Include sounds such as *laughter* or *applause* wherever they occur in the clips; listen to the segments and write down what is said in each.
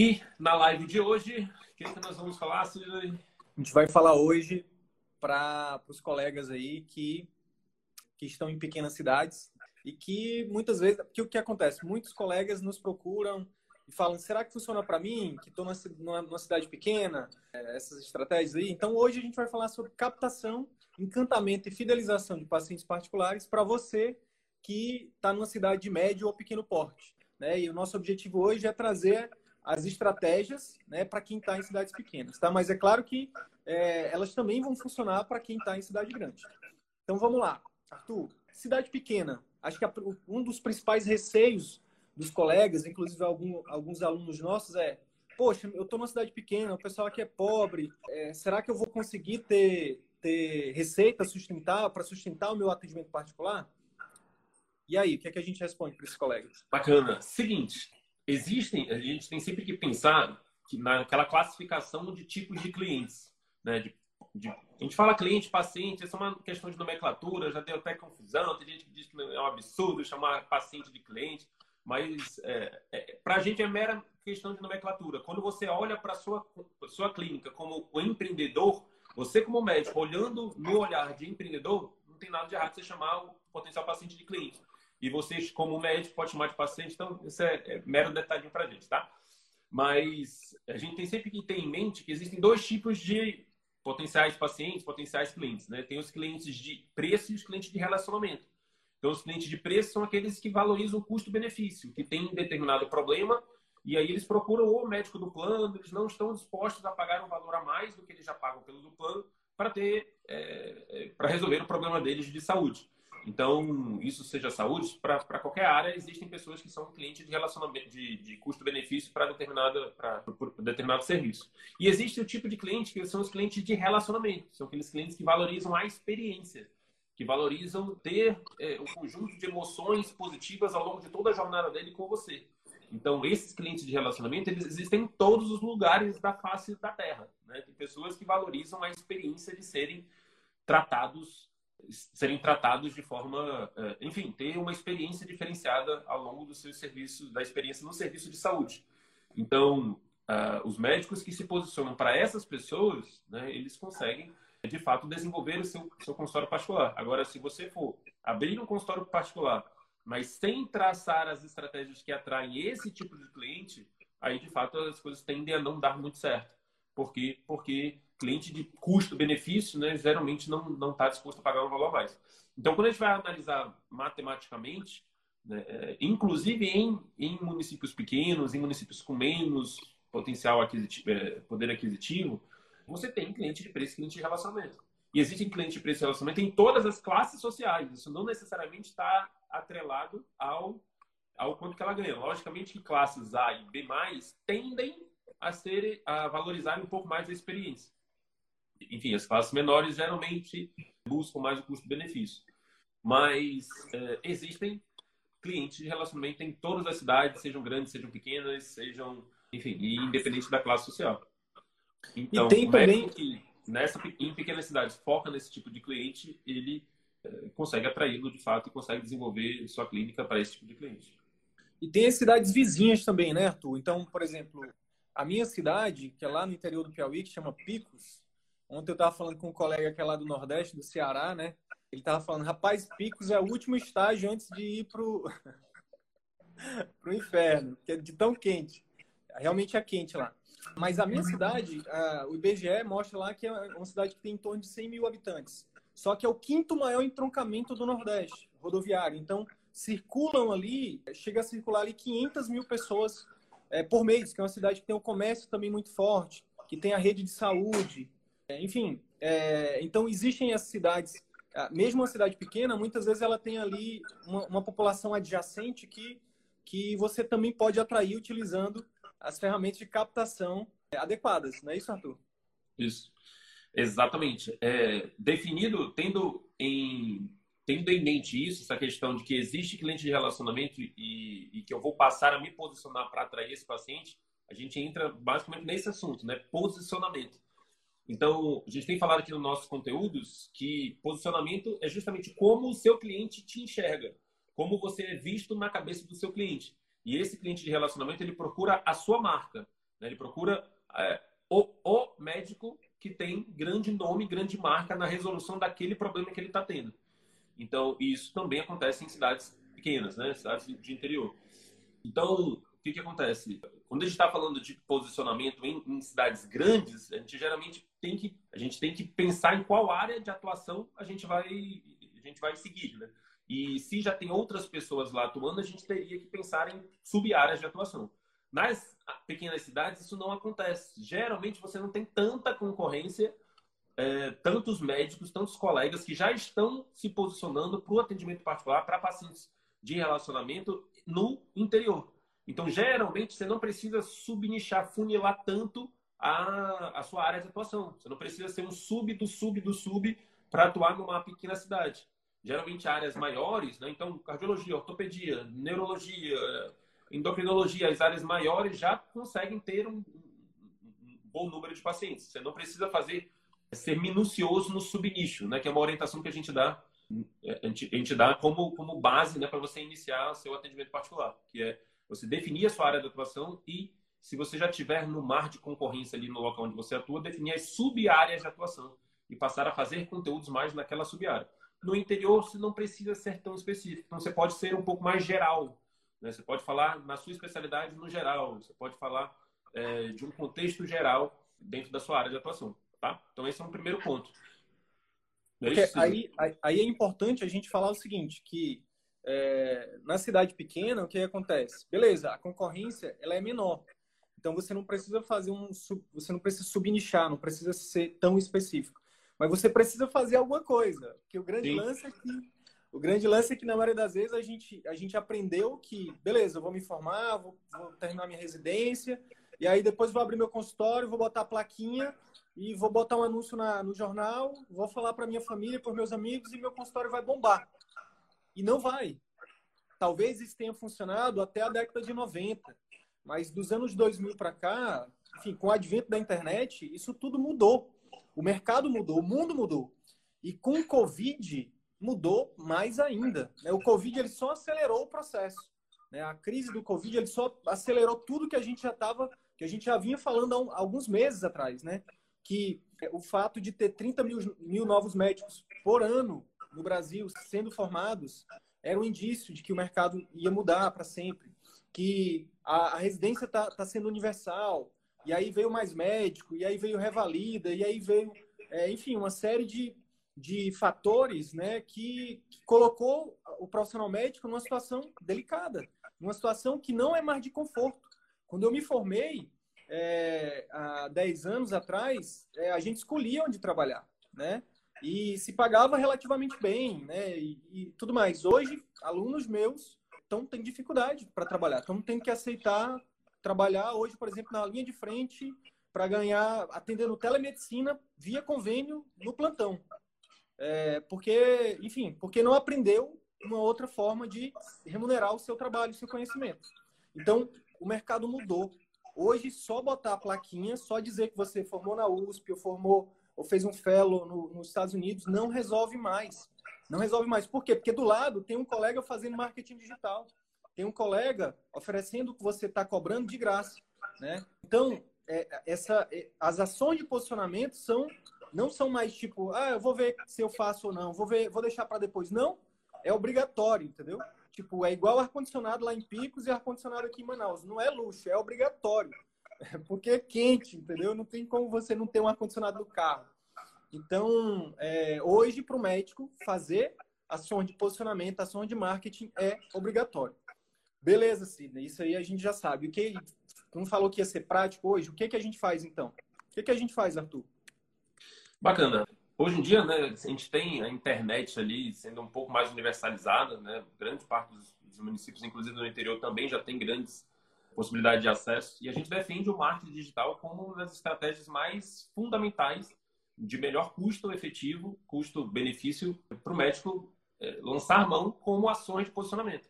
E na live de hoje, o que, é que nós vamos falar, Sidney? A gente vai falar hoje para os colegas aí que, que estão em pequenas cidades e que muitas vezes, porque o que acontece? Muitos colegas nos procuram e falam: será que funciona para mim, que estou numa, numa, cidade pequena, é, essas estratégias aí? Então, hoje a gente vai falar sobre captação, encantamento e fidelização de pacientes particulares para você que está numa cidade de médio ou pequeno porte. Né? E o nosso objetivo hoje é trazer as estratégias né, para quem está em cidades pequenas. Tá? Mas é claro que é, elas também vão funcionar para quem está em cidade grande. Então vamos lá. Arthur, cidade pequena. Acho que um dos principais receios dos colegas, inclusive algum, alguns alunos nossos, é: poxa, eu estou numa cidade pequena, o pessoal aqui é pobre, é, será que eu vou conseguir ter, ter receita sustentar para sustentar o meu atendimento particular? E aí, o que, é que a gente responde para esses colegas? Bacana. Seguinte, existem, a gente tem sempre que pensar que naquela classificação de tipos de clientes, né? De, de, a gente fala cliente, paciente, essa é uma questão de nomenclatura, já deu até confusão, tem gente que diz que é um absurdo chamar paciente de cliente, mas é, é, para a gente é mera questão de nomenclatura. Quando você olha para a sua, sua clínica como o empreendedor, você como médico, olhando no olhar de empreendedor, não tem nada de errado você chamar o potencial paciente de cliente. E vocês, como médico, pode chamar de paciente, então isso é, é mero detalhe para a gente, tá? Mas a gente tem sempre que ter em mente que existem dois tipos de potenciais pacientes, potenciais clientes, né? Tem os clientes de preço e os clientes de relacionamento. Então, os clientes de preço são aqueles que valorizam o custo-benefício, que tem determinado problema e aí eles procuram o médico do plano, eles não estão dispostos a pagar um valor a mais do que eles já pagam pelo do plano para ter, é, é para resolver o problema deles de saúde. Então, isso seja saúde, para qualquer área, existem pessoas que são clientes de relacionamento, de, de custo-benefício para determinada, determinado serviço. E existe o tipo de cliente que são os clientes de relacionamento, são aqueles clientes que valorizam a experiência, que valorizam ter é, um conjunto de emoções positivas ao longo de toda a jornada dele com você. Então, esses clientes de relacionamento, eles existem em todos os lugares da face da Terra. Né? Tem pessoas que valorizam a experiência de serem tratados serem tratados de forma, é, enfim, ter uma experiência diferenciada ao longo do seu serviço, da experiência no serviço de saúde. Então, uh, os médicos que se posicionam para essas pessoas, né, eles conseguem, de fato, desenvolver o seu, seu consultório particular. Agora, se você for abrir um consultório particular, mas sem traçar as estratégias que atraem esse tipo de cliente, aí, de fato, as coisas tendem a não dar muito certo. Por quê? Porque cliente de custo-benefício, né, geralmente não está disposto a pagar um valor a mais. Então, quando a gente vai analisar matematicamente, né, é, inclusive em, em municípios pequenos, em municípios com menos potencial aquisitivo, é, poder aquisitivo, você tem cliente de preço e cliente de relacionamento. E existem clientes de preço e relacionamento em todas as classes sociais. Isso não necessariamente está atrelado ao, ao quanto que ela ganha. Logicamente que classes A e B+, tendem a, ser, a valorizar um pouco mais a experiência enfim, as classes menores geralmente buscam mais o custo-benefício. Mas é, existem clientes de relacionamento em todas as cidades, sejam grandes, sejam pequenas, sejam, enfim, independente da classe social. Então, e tem também que nessa em pequenas cidades foca nesse tipo de cliente, ele é, consegue atraí-lo de fato e consegue desenvolver sua clínica para esse tipo de cliente. E tem as cidades vizinhas também, né, Arthur? Então, por exemplo, a minha cidade, que é lá no interior do Piauí, que chama Picos, Ontem eu estava falando com um colega que é lá do Nordeste, do Ceará, né? Ele estava falando, rapaz, Picos é o último estágio antes de ir pro, *laughs* pro inferno, que é de tão quente. Realmente é quente lá. Mas a minha cidade, o IBGE mostra lá que é uma cidade que tem em torno de 100 mil habitantes. Só que é o quinto maior entroncamento do Nordeste, rodoviário. Então, circulam ali, chega a circular ali 500 mil pessoas é, por mês, que é uma cidade que tem um comércio também muito forte, que tem a rede de saúde, enfim, é, então existem as cidades, mesmo uma cidade pequena, muitas vezes ela tem ali uma, uma, população adjacente que, que você também pode atrair utilizando as ferramentas de captação adequadas, não é isso, Arthur? Isso, exatamente. É, definido, tendo em, tendo em mente isso, essa questão de que existe cliente de relacionamento e, e que eu vou passar a me posicionar para atrair esse paciente, a gente entra basicamente nesse assunto, né? Posicionamento. Então, a gente tem falado aqui nos nossos conteúdos que posicionamento é justamente como o seu cliente te enxerga, como você é visto na cabeça do seu cliente. E esse cliente de relacionamento, ele procura a sua marca. Né? Ele procura é, o, o médico que tem grande nome, grande marca na resolução daquele problema que ele está tendo. Então, isso também acontece em cidades pequenas, né? cidades de interior. Então, o que, que acontece? Quando a gente está falando de posicionamento em, em, cidades grandes, a gente geralmente tem que a gente tem que pensar em qual área de atuação a gente vai a gente vai seguir, né? E se já tem outras pessoas lá atuando, a gente teria que pensar em sub-áreas de atuação. Nas pequenas cidades, isso não acontece. Geralmente, você não tem tanta concorrência, é, tantos médicos, tantos colegas que já estão se posicionando para o atendimento particular para pacientes de relacionamento no interior. Então, geralmente, você não precisa subnichar, funilar tanto a, a sua área de atuação. Você não precisa ser um sub do sub do sub para atuar numa pequena cidade. Geralmente, áreas maiores, né? então, cardiologia, ortopedia, neurologia, endocrinologia, as áreas maiores já conseguem ter um, bom número de pacientes. Você não precisa fazer ser minucioso no subnicho, né? Que é uma orientação que a gente dá a gente dá como, como base né, para você iniciar seu atendimento particular, que é você definir a sua área de atuação e, se você já tiver no mar de concorrência ali no local onde você atua, definir as sub-áreas de atuação e passar a fazer conteúdos mais naquela sub-área. No interior, você não precisa ser tão específico, então você pode ser um pouco mais geral, né? Você pode falar na sua especialidade no geral, você pode falar é, de um contexto geral dentro da sua área de atuação. Tá? Então, esse é um primeiro ponto. É aí, aí é importante a gente falar o seguinte, que é, na cidade pequena, o que acontece? Beleza, a concorrência ela é menor. Então você não precisa fazer um você não precisa subnichar, não precisa ser tão específico. Mas você precisa fazer alguma coisa. Porque o grande Sim. lance é que o grande lance é que, na maioria das vezes, a gente, a gente aprendeu que, beleza, eu vou me formar, vou, vou terminar minha residência, e aí depois vou abrir meu consultório, vou botar a plaquinha e vou botar um anúncio na, no jornal, vou falar para minha família, para meus amigos, e meu consultório vai bombar. E não vai. Talvez isso tenha funcionado até a década de 90, mas dos anos 2000 para cá, enfim, com o advento da internet, isso tudo mudou. O mercado mudou, o mundo mudou. E com o Covid, mudou mais ainda. Né? O Covid ele só acelerou o processo. Né? A crise do Covid ele só acelerou tudo que a gente já estava, que a gente já vinha falando há alguns meses atrás, né? Que o fato de ter 30 mil, mil novos médicos por ano no Brasil sendo formados era um indício de que o mercado ia mudar para sempre, que a, a residência está tá sendo universal, e aí veio mais médico, e aí veio revalida, e aí veio, é, enfim, uma série de, de fatores né, que, que, colocou o profissional médico numa situação delicada, numa situação que não é mais de conforto. Quando eu me formei, é, há 10 anos atrás, é, a gente escolhia onde trabalhar, né? E se pagava relativamente bem, né? E, e tudo mais. Hoje, alunos meus estão tendo dificuldade para trabalhar, estão tendo que aceitar trabalhar hoje, por exemplo, na linha de frente para ganhar, atendendo telemedicina via convênio no plantão. É, porque, enfim, porque não aprendeu uma outra forma de remunerar o seu trabalho, o seu conhecimento. Então, o mercado mudou. Hoje, só botar a plaquinha, só dizer que você formou na USP ou formou ou fez um fellow no, nos Estados Unidos, não resolve mais. Não resolve mais. Por quê? Porque do lado tem um colega fazendo marketing digital. Tem um colega oferecendo o que você está cobrando de graça. Né? Então, é, essa, é, as ações de posicionamento são não são mais tipo, ah, eu vou ver se eu faço ou não, vou ver, vou deixar para depois. Não, é obrigatório, entendeu? Tipo, é igual ar-condicionado lá em Picos e ar-condicionado aqui em Manaus. Não é luxo, é obrigatório. *laughs* Porque é quente, entendeu? Não tem como você não ter um ar-condicionado no carro. Então, é, hoje, para o médico, fazer ações de posicionamento, ações de marketing é obrigatório. Beleza, Sidney, isso aí a gente já sabe. O que, não falou que ia ser prático hoje, o que, que a gente faz então? O que, que a gente faz, Arthur? Bacana. Hoje em dia, né, a gente tem a internet ali sendo um pouco mais universalizada, né? Grande parte dos, dos municípios, inclusive no interior, também já tem grandes possibilidades de acesso. E a gente defende o marketing digital como uma das estratégias mais fundamentais de melhor custo efetivo, custo-benefício para o médico é, lançar mão como ações de posicionamento.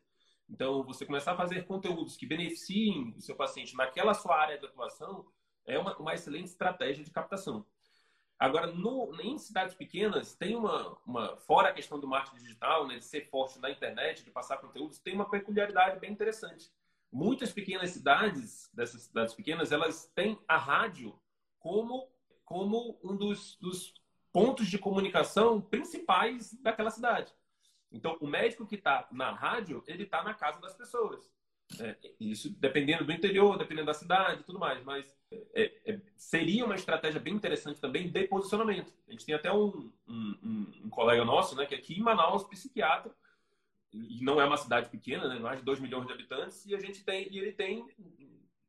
Então, você começar a fazer conteúdos que beneficiem o seu paciente naquela sua área de atuação é uma, uma excelente estratégia de captação. Agora, no, em cidades pequenas, tem uma, uma, fora a questão do marketing digital, né, de ser forte na internet, de passar conteúdos, tem uma peculiaridade bem interessante. Muitas pequenas cidades, dessas cidades pequenas, elas têm a rádio como, como um dos, dos pontos de comunicação principais daquela cidade. Então, o médico que está na rádio, ele está na casa das pessoas. É, isso dependendo do interior, dependendo da cidade tudo mais. Mas é, é, seria uma estratégia bem interessante também de posicionamento. A gente tem até um, um, um colega nosso, né, que é aqui em Manaus, psiquiatra, e não é uma cidade pequena, né, mais de 2 milhões de habitantes, e a gente tem, e ele tem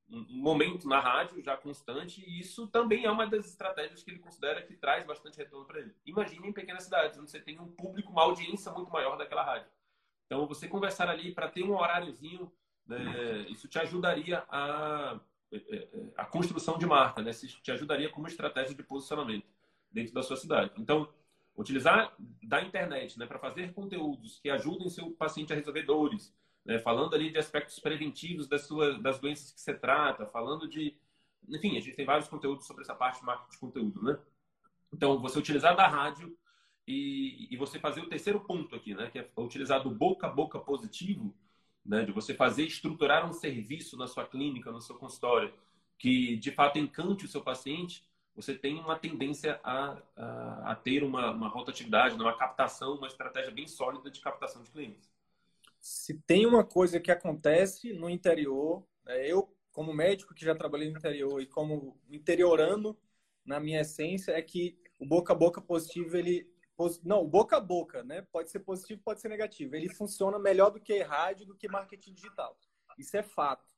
um momento na rádio já constante, e isso também é uma das estratégias que ele considera que traz bastante retorno para ele. Imagine em pequenas cidades, onde você tem um público, uma audiência muito maior daquela rádio. Então, você conversar ali para ter um horáriozinho, né, isso te ajudaria a, é, é, é, a construção de marca, né? Isso te ajudaria como estratégia de posicionamento dentro da sua cidade. Então, utilizar da internet né, para fazer conteúdos que ajudem seu paciente a resolver dores, né, falando ali de aspectos preventivos das, suas, das doenças que você trata, falando de. Enfim, a gente tem vários conteúdos sobre essa parte de marketing de conteúdo, né? Então, você utilizar da rádio e, e você fazer o terceiro ponto aqui, né? Que é utilizar do boca a boca positivo, né? De você fazer, estruturar um serviço na sua clínica, no seu consultório, que de fato encante o seu paciente, você tem uma tendência a, a, a ter uma, uma rotatividade, uma captação, uma estratégia bem sólida de captação de clientes se tem uma coisa que acontece no interior, né, eu, como médico que já trabalhei no interior e como interiorano, na minha essência, é que o boca a boca positivo, ele. Não, boca a boca, né? Pode ser positivo, pode ser negativo. Ele funciona melhor do que rádio, do que marketing digital. Isso é fato.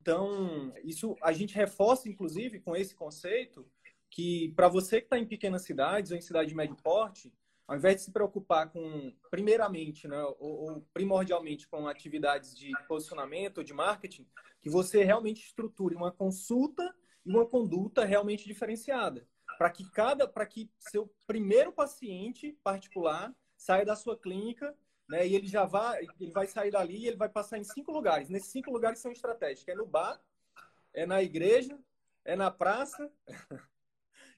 Então, isso a gente reforça, inclusive, com esse conceito, que para você que está em pequenas cidades ou em cidade de médio porte, ao invés de se preocupar com, primeiramente, né, ou, ou, primordialmente com atividades de posicionamento ou de marketing, que você realmente estruture uma consulta e uma conduta realmente diferenciada, para que cada, para que seu primeiro paciente particular saia da sua clínica, né, e ele já vai, ele vai sair dali e ele vai passar em cinco lugares. Nesses cinco lugares são estratégicos, é no bar, é na igreja, é na praça,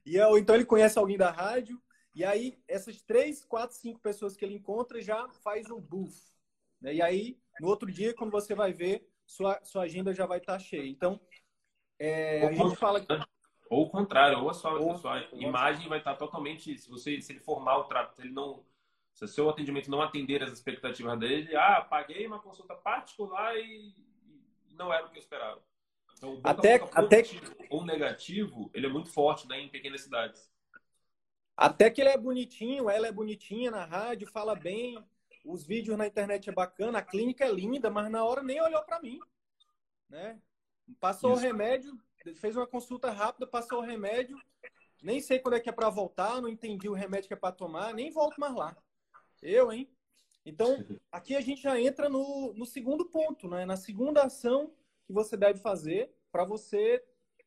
e é, ou então ele conhece alguém da rádio, e aí, essas três, quatro, cinco pessoas que ele encontra já faz um buff. Né? E aí, no outro dia, quando você vai ver, sua, sua agenda já vai estar tá cheia. Então, é, a gente fala que... Ou o contrário, ou a sua, ou, a sua imagem vai estar tá totalmente... Se, você, se ele formar o trato, se ele não... Se o seu atendimento não atender as expectativas dele, ah, paguei uma consulta particular e não era o que eu esperava. Então, até, até ou negativo, ele é muito forte né, em pequenas cidades. Até que ele é bonitinho, ela é bonitinha na rádio, fala bem, os vídeos na internet é bacana, a clínica é linda, mas na hora nem olhou para mim, né? Passou Isso. o remédio, fez uma consulta rápida, passou o remédio, nem sei quando é que é para voltar, não entendi o remédio que é para tomar, nem volto mais lá. Eu, hein? Então, *laughs* aqui a gente já entra no, no segundo ponto, né? Na segunda ação que você deve fazer para você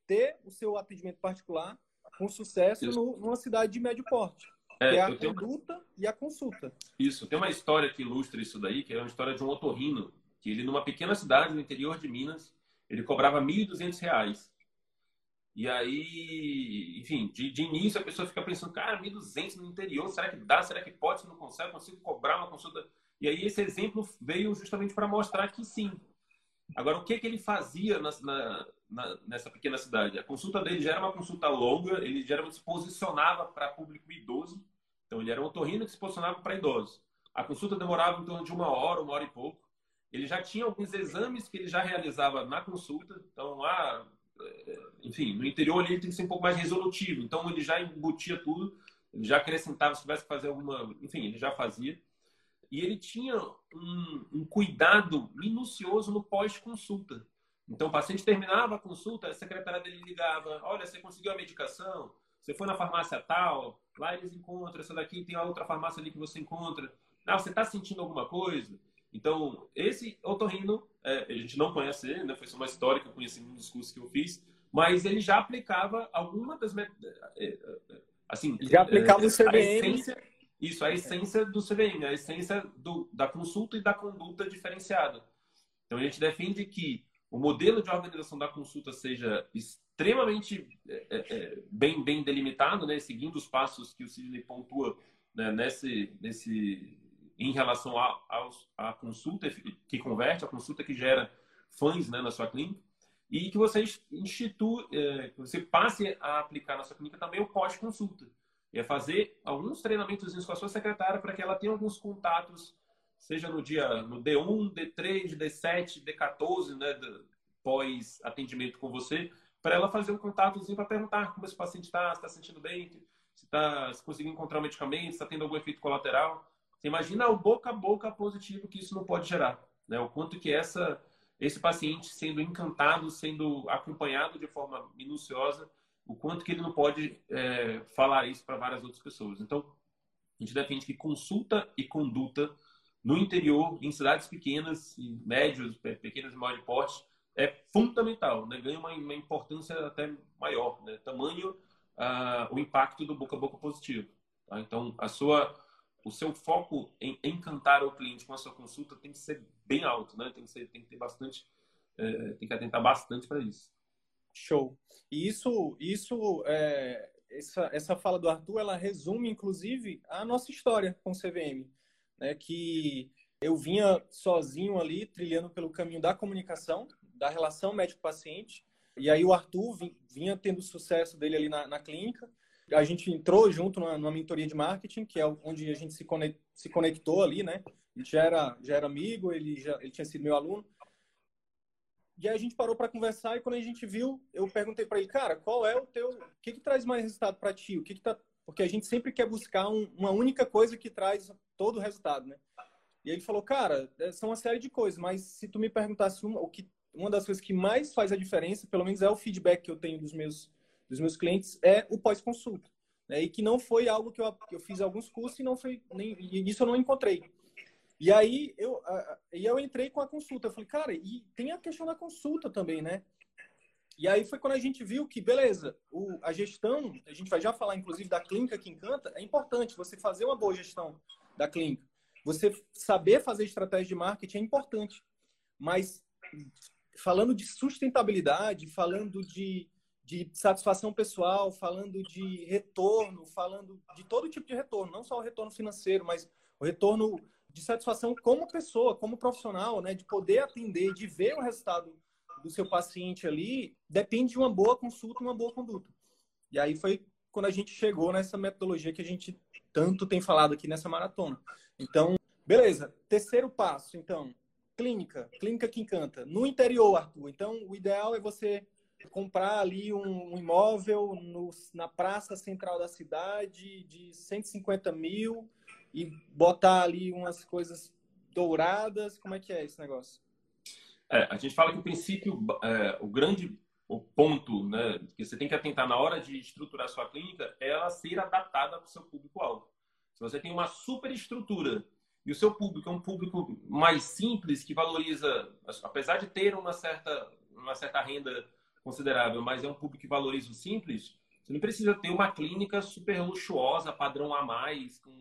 ter o seu atendimento particular com sucesso no, numa cidade de médio porte. É, é a conduta e a consulta. Isso. Tem uma história que ilustra isso daí, que é uma história de um otorrino, que ele, numa pequena cidade no interior de Minas, ele cobrava R$ 1.200. E aí, enfim, de, de, início a pessoa fica pensando, cara, 1.200 no interior, será que dá? Será que pode? Se não consegue, consigo cobrar uma consulta? E aí esse exemplo veio justamente para mostrar que sim. Agora, o que, que ele fazia na, na, na, nessa pequena cidade. A consulta dele já era uma consulta longa, ele geralmente se posicionava para público idoso, então ele era um otorrino que se posicionava para idosos. A consulta demorava em torno de uma hora, uma hora e pouco. Ele já tinha alguns exames que ele já realizava na consulta, então lá, é, enfim, no interior ele tem que ser um pouco mais resolutivo, então ele já embutia tudo, ele já acrescentava se tivesse que fazer alguma, enfim, ele já fazia. E ele tinha um, um cuidado minucioso no pós-consulta. Então, o paciente terminava a consulta, a secretária dele ligava: Olha, você conseguiu a medicação? Você foi na farmácia tal? Lá eles encontram, essa daqui tem a outra farmácia ali que você encontra. Ah, você está sentindo alguma coisa? Então, esse otorrino, é, a gente não conhece ele, né? foi só uma história que eu conheci num dos cursos que eu fiz, mas ele já aplicava alguma das. É, é, assim, já aplicava é, o CVM. Essência, isso, a essência do CVM, a essência do, da consulta e da conduta diferenciada. Então, a gente defende que o modelo de organização da consulta seja extremamente é, é, é, bem, bem delimitado, né, seguindo os passos que o Sidney pontua né, nesse, nesse, em relação à consulta que converte, a consulta que gera fãs né, na sua clínica e que você institui, é, que você passe a aplicar na sua clínica também o pós-consulta. É fazer alguns treinamentos com a sua secretária para que ela tenha alguns contatos, seja no dia no D1, D3, D7, D14, né, pós atendimento com você, para ela fazer um contatozinho para perguntar como esse paciente está, se está sentindo bem, se está se conseguindo encontrar um medicamento, se está tendo algum efeito colateral. Você imagina o boca a boca positivo que isso não pode gerar, né? O quanto que essa esse paciente sendo encantado, sendo acompanhado de forma minuciosa, o quanto que ele não pode é, falar isso para várias outras pessoas. Então, a gente defende que consulta e conduta no interior, em cidades pequenas, médios, pequenas e maior de porte, é fundamental, né? ganha uma, uma importância até maior, né? tamanho uh, o impacto do boca a boca positivo. Tá? Então, a sua, o seu foco em encantar o cliente com a sua consulta tem que ser bem alto, né? tem, que ser, tem que ter bastante, é, tem que atentar bastante para isso. Show. E isso, isso é, essa, essa fala do Arthur, ela resume, inclusive, a nossa história com o CVM, né? que eu vinha sozinho ali, trilhando pelo caminho da comunicação, da relação médico-paciente. E aí o Arthur vinha tendo sucesso dele ali na, na clínica. A gente entrou junto numa, numa, mentoria de marketing, que é onde a gente se, conect, se conectou ali, né? Ele já era, já era amigo, ele, já, ele tinha sido meu aluno. E aí a gente parou para conversar e quando a gente viu, eu perguntei para ele, cara, qual é o teu, o que que traz mais resultado para ti? O que que tá, porque a gente sempre quer buscar um, uma única coisa que traz todo o resultado, né? E ele falou, cara, é, são uma série de coisas, mas se tu me perguntasse uma, o que uma das coisas que mais faz a diferença, pelo menos é o feedback que eu tenho dos meus, dos meus clientes, é o pós-consulta. Né? E que não foi algo que eu, eu fiz alguns cursos e não foi nem e isso eu não encontrei. E aí eu, e eu entrei com a consulta. Eu falei, cara, e tem a questão da consulta também, né? E aí foi quando a gente viu que, beleza, o, a gestão, a gente vai já falar inclusive da clínica que encanta, é importante você fazer uma boa gestão da clínica. Você saber fazer estratégia de marketing é importante. Mas falando de sustentabilidade, falando de, de satisfação pessoal, falando de retorno, falando de todo tipo de retorno, não só o retorno financeiro, mas o retorno de satisfação como pessoa, como profissional, né, de poder atender, de ver o resultado do seu paciente ali, depende de uma boa consulta, uma boa conduta. E aí foi quando a gente chegou nessa metodologia que a gente tanto tem falado aqui nessa maratona. Então, beleza. Terceiro passo, então, clínica, clínica que encanta. No interior, Arthur. Então, o ideal é você comprar ali um, imóvel no, na praça central da cidade de 150 mil e botar ali umas coisas douradas. Como é que é esse negócio? É, a gente fala que o princípio, é, o grande o ponto né, que você tem que atentar na hora de estruturar sua clínica é ela ser adaptada para o seu público-alvo. Se você tem uma super estrutura e o seu público é um público mais simples, que valoriza, apesar de ter uma certa, uma certa renda considerável, mas é um público que valoriza o simples, você não precisa ter uma clínica super luxuosa, padrão a mais, com,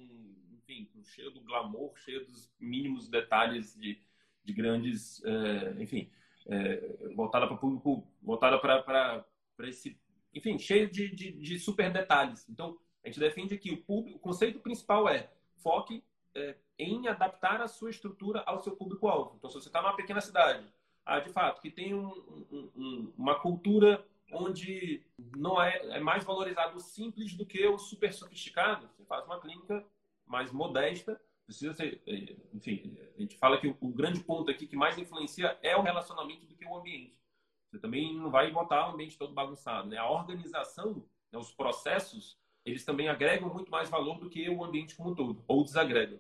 enfim, cheio do glamour, cheio dos mínimos detalhes de, de grandes, é, enfim, é, voltada para público, voltada para esse, enfim, cheio de, de, de, super detalhes. Então, a gente defende que o, público, o conceito principal é foque é, em adaptar a sua estrutura ao seu público-alvo. Então, se você está numa pequena cidade, ah, de fato, que tem um, um, uma cultura onde não é, é mais valorizado o simples do que o super sofisticado, você faz uma clínica mais modesta, precisa ser, é, enfim, a gente fala que o, grande ponto aqui que mais influencia é o relacionamento do que o ambiente. Você também não vai botar o ambiente todo bagunçado, né? A organização, né, os processos, eles também agregam muito mais valor do que o ambiente como um todo, ou desagregam.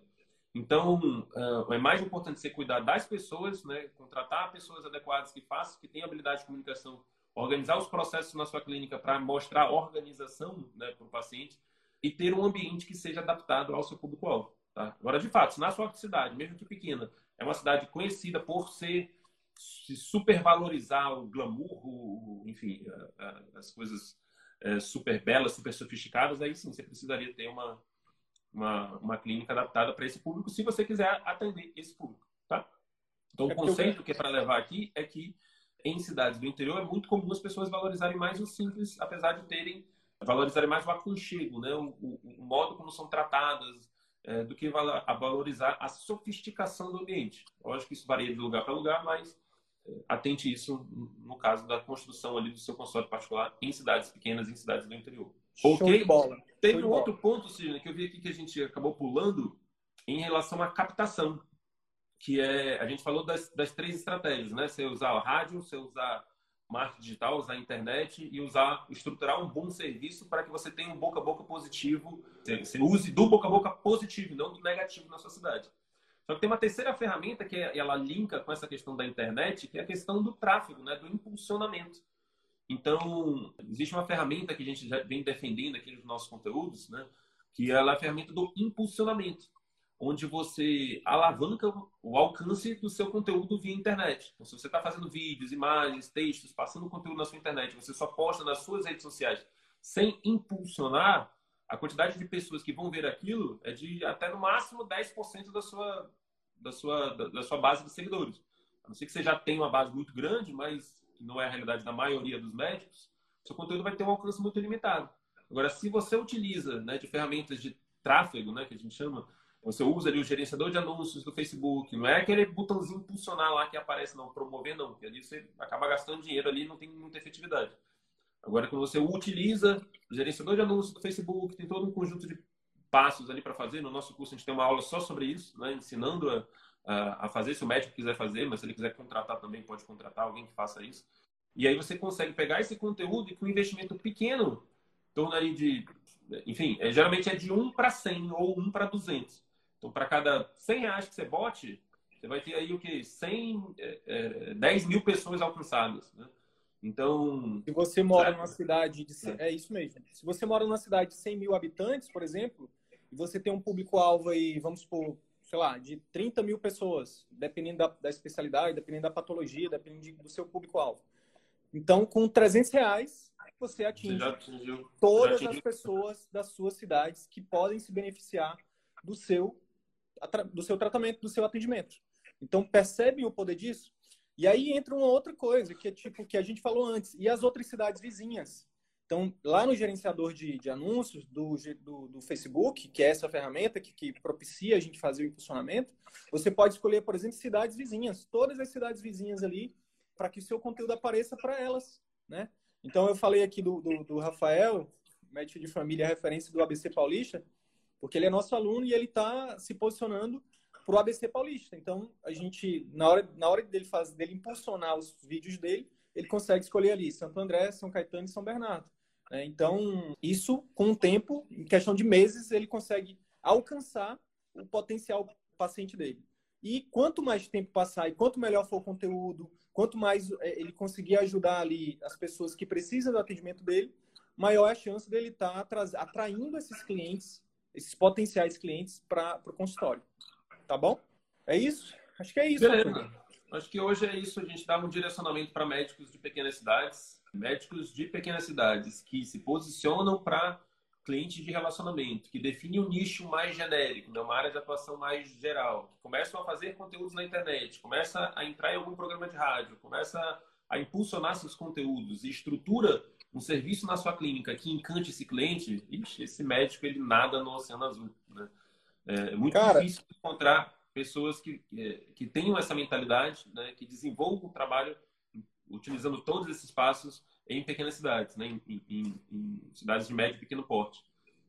Então, uh, é mais importante você cuidar das pessoas, né? contratar pessoas adequadas que façam, que tenham habilidade de comunicação, organizar os processos na sua clínica para mostrar organização né, para o paciente e ter um ambiente que seja adaptado ao seu público-alvo. Tá? Agora, de fato, se na sua cidade, mesmo que pequena, é uma cidade conhecida por ser se supervalorizar o glamour, o, enfim, a, a, as coisas é, super belas, super sofisticadas, aí sim você precisaria ter uma, uma, uma clínica adaptada para esse público, se você quiser atender esse público, tá? Então, é o conceito que é para levar aqui é que em cidades do interior é muito comum as pessoas valorizarem mais o simples, apesar de terem valorizarem mais o aconchego, né? O, o, o modo como são tratadas, é, do que a valorizar a sofisticação do ambiente. Lógico que isso varia de lugar para lugar, mas atente isso no caso da construção ali do seu consultório particular em cidades pequenas, em cidades do interior. Show ok? De bola. Teve um outro ponto, Sidney, que eu vi aqui que a gente acabou pulando em relação à captação, que é a gente falou das, das três estratégias, né? Você usar o rádio, você usar marketing digital, usar a internet e usar estruturar um bom serviço para que você tenha um boca a boca positivo, você use do boca a boca positivo, não do negativo na sua cidade. Só que tem uma terceira ferramenta que é, ela linka com essa questão da internet, que é a questão do tráfego, né, do impulsionamento. Então, existe uma ferramenta que a gente já vem defendendo aqui nos nossos conteúdos, né, que ela é a ferramenta do impulsionamento, onde você alavanca o alcance do seu conteúdo via internet. Então, se você está fazendo vídeos, imagens, textos, passando conteúdo na sua internet, você só posta nas suas redes sociais sem impulsionar, a quantidade de pessoas que vão ver aquilo é de até no máximo 10% da sua, da, sua, da, da, sua base de seguidores. A não ser que você já tenha uma base muito grande, mas não é a realidade da maioria dos médicos, seu conteúdo vai ter um alcance muito limitado. Agora, se você utiliza né, de ferramentas de tráfego, né, que a gente chama, você usa ali o gerenciador de anúncios do Facebook, não é aquele botãozinho impulsionar lá que aparece, não, promover não, porque ali você acaba gastando dinheiro ali e não tem muita efetividade. Agora, quando você utiliza o gerenciador de anúncios do Facebook, tem todo um conjunto de passos ali para fazer. No nosso curso, a gente tem uma aula só sobre isso, né? ensinando a, a, a, fazer, se o médico quiser fazer, mas se ele quiser contratar também, pode contratar alguém que faça isso. E aí você consegue pegar esse conteúdo e com um investimento pequeno, tornaria de. Enfim, é, geralmente é de 1 para 100 ou 1 para 200. Então, para cada 100 reais que você bote, você vai ter aí o quê? 100, é, é, 10 mil pessoas alcançadas. Né? Então. Se você mora numa cidade de. É. é isso mesmo. Se você mora numa cidade de 100 mil habitantes, por exemplo, e você tem um público-alvo aí, vamos supor, sei lá, de 30 mil pessoas, dependendo da, da especialidade, dependendo da patologia, dependendo do seu público-alvo. Então, com 300 reais, você atinge você todas as pessoas das suas cidades que podem se beneficiar do seu, do seu tratamento, do seu atendimento. Então, percebem o poder disso? E aí entra uma outra coisa, que é tipo que a gente falou antes, e as outras cidades vizinhas. Então, lá no gerenciador de, de anúncios do, do, do, Facebook, que é essa ferramenta que, que propicia a gente fazer o impulsionamento, você pode escolher, por exemplo, cidades vizinhas, todas as cidades vizinhas ali, para que o seu conteúdo apareça para elas, né? Então, eu falei aqui do, do, do Rafael, médico de família, referência do ABC Paulista, porque ele é nosso aluno e ele está se posicionando para o ABC Paulista. Então, a gente, na hora, na hora dele, fazer, dele impulsionar os vídeos dele, ele consegue escolher ali Santo André, São Caetano e São Bernardo. É, então, isso, com o tempo, em questão de meses, ele consegue alcançar o potencial paciente dele. E quanto mais tempo passar e quanto melhor for o conteúdo, quanto mais é, ele conseguir ajudar ali as pessoas que precisam do atendimento dele, maior é a chance dele estar tá atraindo esses clientes, esses potenciais clientes para o consultório. Tá bom? É isso? Acho que é isso. Acho que hoje é isso. A gente dá um direcionamento para médicos de pequenas cidades, médicos de pequenas cidades que se posicionam para clientes de relacionamento, que definem um nicho mais genérico, né? uma área de atuação mais geral, que começam a fazer conteúdos na internet, começa a entrar em algum programa de rádio, começa a impulsionar seus conteúdos e estrutura um serviço na sua clínica que encante esse cliente, ixi, esse médico ele nada no oceano azul. Né? É muito Cara, difícil encontrar pessoas que, que tenham essa mentalidade, né, que desenvolvam o trabalho utilizando todos esses passos em pequenas cidades, né, em, em, em cidades de médio e pequeno porte.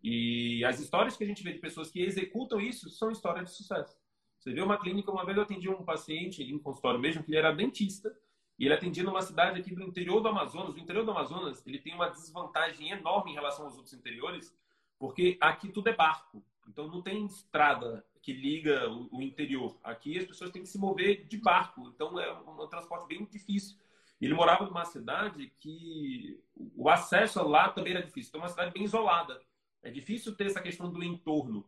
E as histórias que a gente vê de pessoas que executam isso são histórias de sucesso. Você vê uma clínica, uma vez eu atendi um paciente em consultório mesmo, que ele era dentista, e ele atendia numa cidade aqui do interior do Amazonas. O interior do Amazonas, ele tem uma desvantagem enorme em relação aos outros interiores, porque aqui tudo é barco. Então não tem estrada que liga o, interior. Aqui as pessoas têm que se mover de barco, então é um transporte bem difícil. Ele morava numa cidade que o acesso lá também era difícil. Então, é uma cidade bem isolada. É difícil ter essa questão do entorno.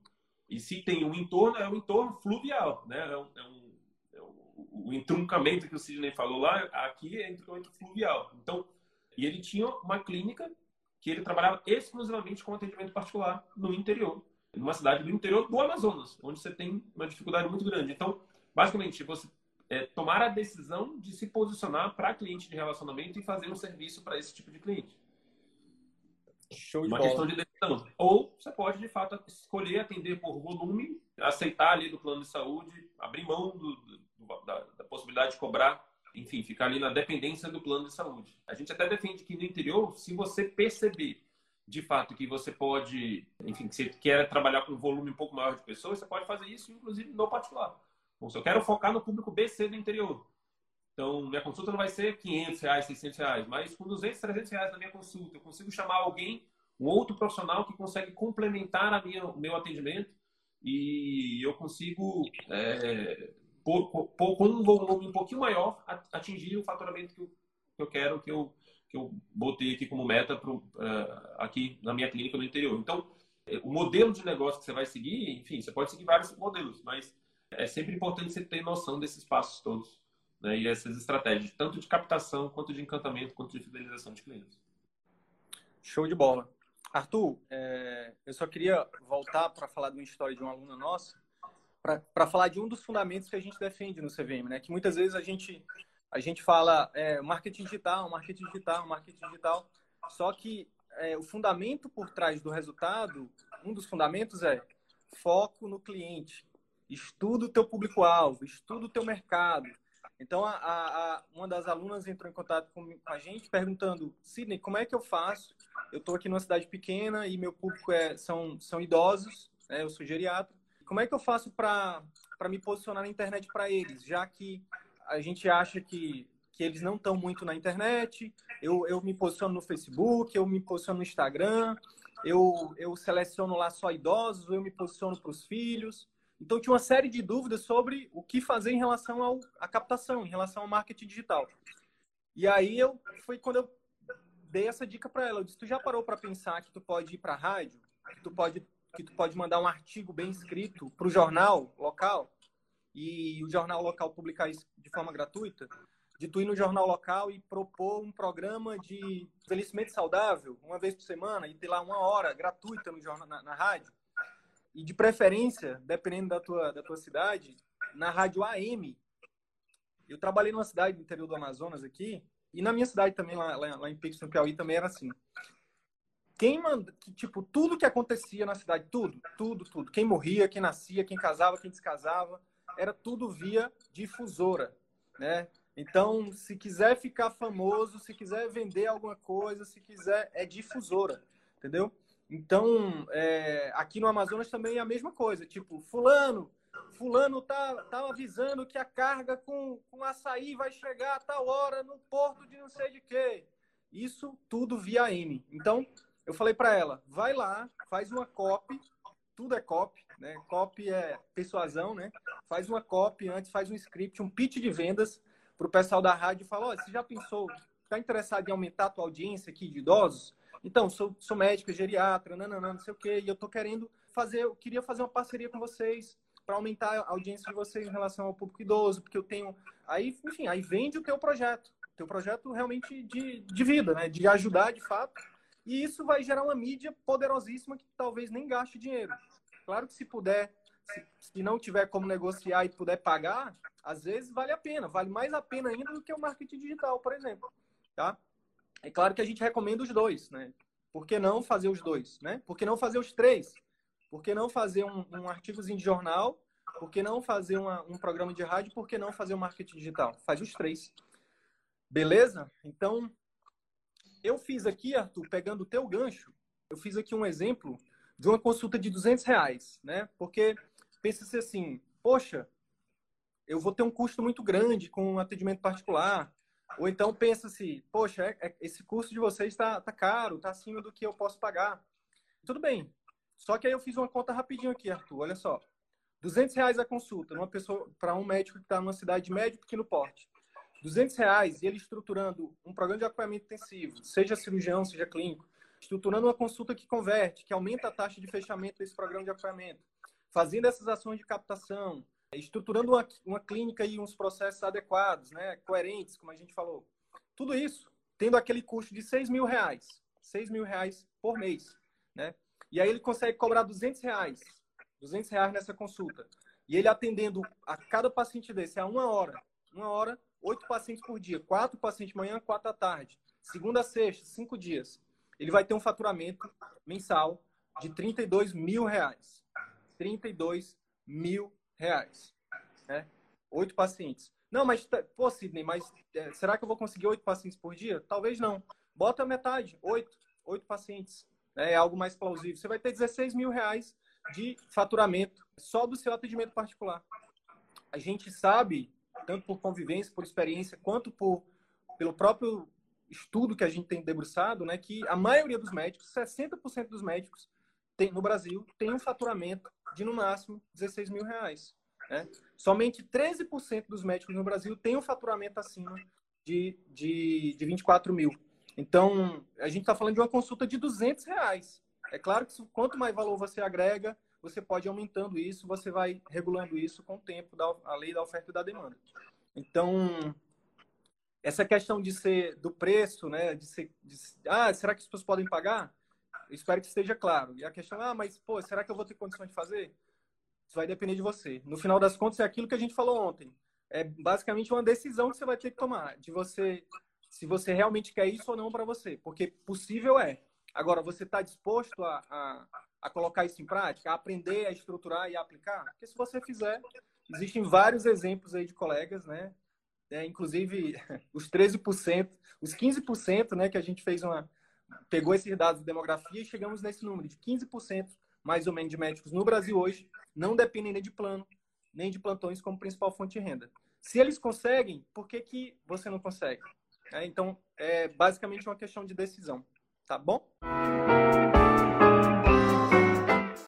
E se tem um entorno, é um entorno fluvial, né? É um, é um, o entroncamento que o Sidney falou lá, aqui é entroncamento fluvial. Então, e ele tinha uma clínica que ele trabalhava exclusivamente com atendimento particular no interior numa cidade do interior do Amazonas, onde você tem uma dificuldade muito grande. Então, basicamente, você é, tomar a decisão de se posicionar para cliente de relacionamento e fazer um serviço para esse tipo de cliente. Show de uma bola. questão de decisão. Ou você pode, de fato, escolher atender por volume, aceitar ali do plano de saúde, abrir mão do, da, da, possibilidade de cobrar enfim, ficar ali na dependência do plano de saúde. A gente até defende que no interior, se você perceber de fato que você pode, enfim, que você quer trabalhar com um volume um pouco maior de pessoas, você pode fazer isso, inclusive, no particular. Ou se eu quero focar no público BC do interior. Então, minha consulta não vai ser 500 reais, 600 reais, mas com 200, 300 reais na minha consulta, eu consigo chamar alguém, um outro profissional que consegue complementar a minha, o meu atendimento e eu consigo, é, por, por, com um volume um pouquinho maior, atingir o faturamento que eu, que eu quero, que eu, que eu botei aqui como meta pro, uh, aqui na minha clínica no interior. Então, o modelo de negócio que você vai seguir, enfim, você pode seguir vários modelos, mas é sempre importante você ter noção desses passos todos né, e essas estratégias, tanto de captação, quanto de encantamento, quanto de fidelização de clientes. Show de bola. Arthur, é, eu só queria voltar para falar de uma história de uma aluna nossa, para falar de um dos fundamentos que a gente defende no CVM, né? Que muitas vezes a gente a gente fala é, marketing digital, marketing digital, marketing digital, só que é, o fundamento por trás do resultado, um dos fundamentos é foco no cliente, estuda o teu público-alvo, estuda o teu mercado. Então, a, a, uma das alunas entrou em contato com a gente perguntando, Sidney, como é que eu faço? Eu estou aqui numa cidade pequena e meu público é, são, são idosos, né? eu sou geriatra. Como é que eu faço para me posicionar na internet para eles? Já que a gente acha que, que eles não estão muito na internet, eu, eu me posiciono no Facebook, eu me posiciono no Instagram, eu, eu seleciono lá só idosos, eu me posiciono para os filhos. Então, tinha uma série de dúvidas sobre o que fazer em relação ao, à captação, em relação ao marketing digital. E aí, eu foi quando eu dei essa dica para ela. Eu disse, tu já parou para pensar que tu pode ir para a rádio? Que tu pode que tu pode mandar um artigo bem escrito para o jornal local e o jornal local publicar isso de forma gratuita, de tu ir no jornal local e propor um programa de envelhecimento saudável uma vez por semana e ter lá uma hora gratuita no jornal, na, na rádio e de preferência, dependendo da tua, da tua cidade, na rádio AM. Eu trabalhei numa cidade do interior do Amazonas aqui, e na minha cidade também, lá, lá, em Pix, no Piauí, também era assim. Quem manda, que, tipo, tudo que acontecia na cidade, tudo, tudo, tudo. Quem morria, quem nascia, quem casava, quem descasava, era tudo via difusora, né? Então, se quiser ficar famoso, se quiser vender alguma coisa, se quiser, é difusora, entendeu? Então, é, aqui no Amazonas também é a mesma coisa. Tipo, fulano, fulano tá, tá avisando que a carga com, com açaí vai chegar a tal hora no porto de não sei de quê. Isso tudo via M. Então, eu falei para ela, vai lá, faz uma copy, tudo é copy, né? Copy é persuasão, né? Faz uma copy antes, faz um script, um pitch de vendas para o pessoal da rádio e fala, olha, você já pensou, está interessado em aumentar a tua audiência aqui de idosos? Então, sou, sou médico, geriatra, nananã, não sei o quê, e eu tô querendo fazer, eu queria fazer uma parceria com vocês para aumentar a audiência de vocês em relação ao público idoso, porque eu tenho. Aí, enfim, aí vende o teu projeto. Teu projeto realmente de, de vida, né? De ajudar de fato. E isso vai gerar uma mídia poderosíssima que talvez nem gaste dinheiro. Claro que se puder, se, se não tiver como negociar e puder pagar, às vezes vale a pena. Vale mais a pena ainda do que o marketing digital, por exemplo. Tá? É claro que a gente recomenda os dois, né? Por que não fazer os dois, né? Por que não fazer os três? Por que não fazer um, um artigozinho de jornal? Por que não fazer uma, um programa de rádio? Por que não fazer o um marketing digital? Faz os três. Beleza? Então, eu fiz aqui, Arthur, pegando o teu gancho, eu fiz aqui um exemplo de uma consulta de 200 reais, né? Porque pensa-se assim, poxa, eu vou ter um custo muito grande com um atendimento particular, ou então pensa-se, poxa, é, é, esse curso de vocês está tá caro, está acima do que eu posso pagar. Tudo bem. Só que aí eu fiz uma conta rapidinho aqui, Arthur. Olha só. 200 reais a consulta para um médico que está numa cidade médio pequeno porte. 200 reais e ele estruturando um programa de acompanhamento intensivo, seja cirurgião, seja clínico, estruturando uma consulta que converte, que aumenta a taxa de fechamento desse programa de acompanhamento, fazendo essas ações de captação, estruturando uma, uma clínica e uns processos adequados, né, coerentes, como a gente falou. Tudo isso tendo aquele custo de 6 mil reais, 6 mil reais por mês, né? E aí ele consegue cobrar 200 reais, 200 reais nessa consulta. E ele atendendo a cada paciente desse a uma hora, uma hora, oito pacientes por dia, quatro pacientes de manhã, quatro à tarde, segunda a sexta, cinco dias. Ele vai ter um faturamento mensal de 32 mil reais. 32 mil reais. Né? Oito pacientes. Não, mas, tá, pô, Sidney, mas é, será que eu vou conseguir oito pacientes por dia? Talvez não. Bota metade, oito, oito pacientes. Né? É algo mais plausível. Você vai ter 16 mil reais de faturamento só do seu atendimento particular. A gente sabe, tanto por convivência, por experiência, quanto por, pelo próprio estudo que a gente tem debruçado, né, que a maioria dos médicos, 60% dos médicos tem, no Brasil, tem um faturamento de, no máximo, 16 mil reais. Né? Somente 13% dos médicos no Brasil têm um faturamento acima de, de, de 24 mil. Então, a gente está falando de uma consulta de 200 reais. É claro que quanto mais valor você agrega, você pode aumentando isso, você vai regulando isso com o tempo da a lei da oferta e da demanda. Então, essa questão de ser do preço, né, de ser, de, ah, será que as pessoas podem pagar? Eu espero que esteja claro. E a questão, ah, mas pô, será que eu vou ter condições de fazer? Isso vai depender de você. No final das contas, é aquilo que a gente falou ontem. É basicamente uma decisão que você vai ter que tomar, de você, se você realmente quer isso ou não para você. Porque possível é. Agora, você está disposto a, a, a, colocar isso em prática, a aprender, a estruturar e a aplicar? Porque se você fizer, existem vários exemplos aí de colegas, né? É, inclusive, *laughs* os 13%, os 15%, né, que a gente fez uma. pegou esses dados de demografia e chegamos nesse número de 15% mais ou menos de médicos no Brasil hoje não dependem nem de plano, nem de plantões como principal fonte de renda. Se eles conseguem, por que, que você não consegue? É, então, é basicamente uma questão de decisão. Tá bom?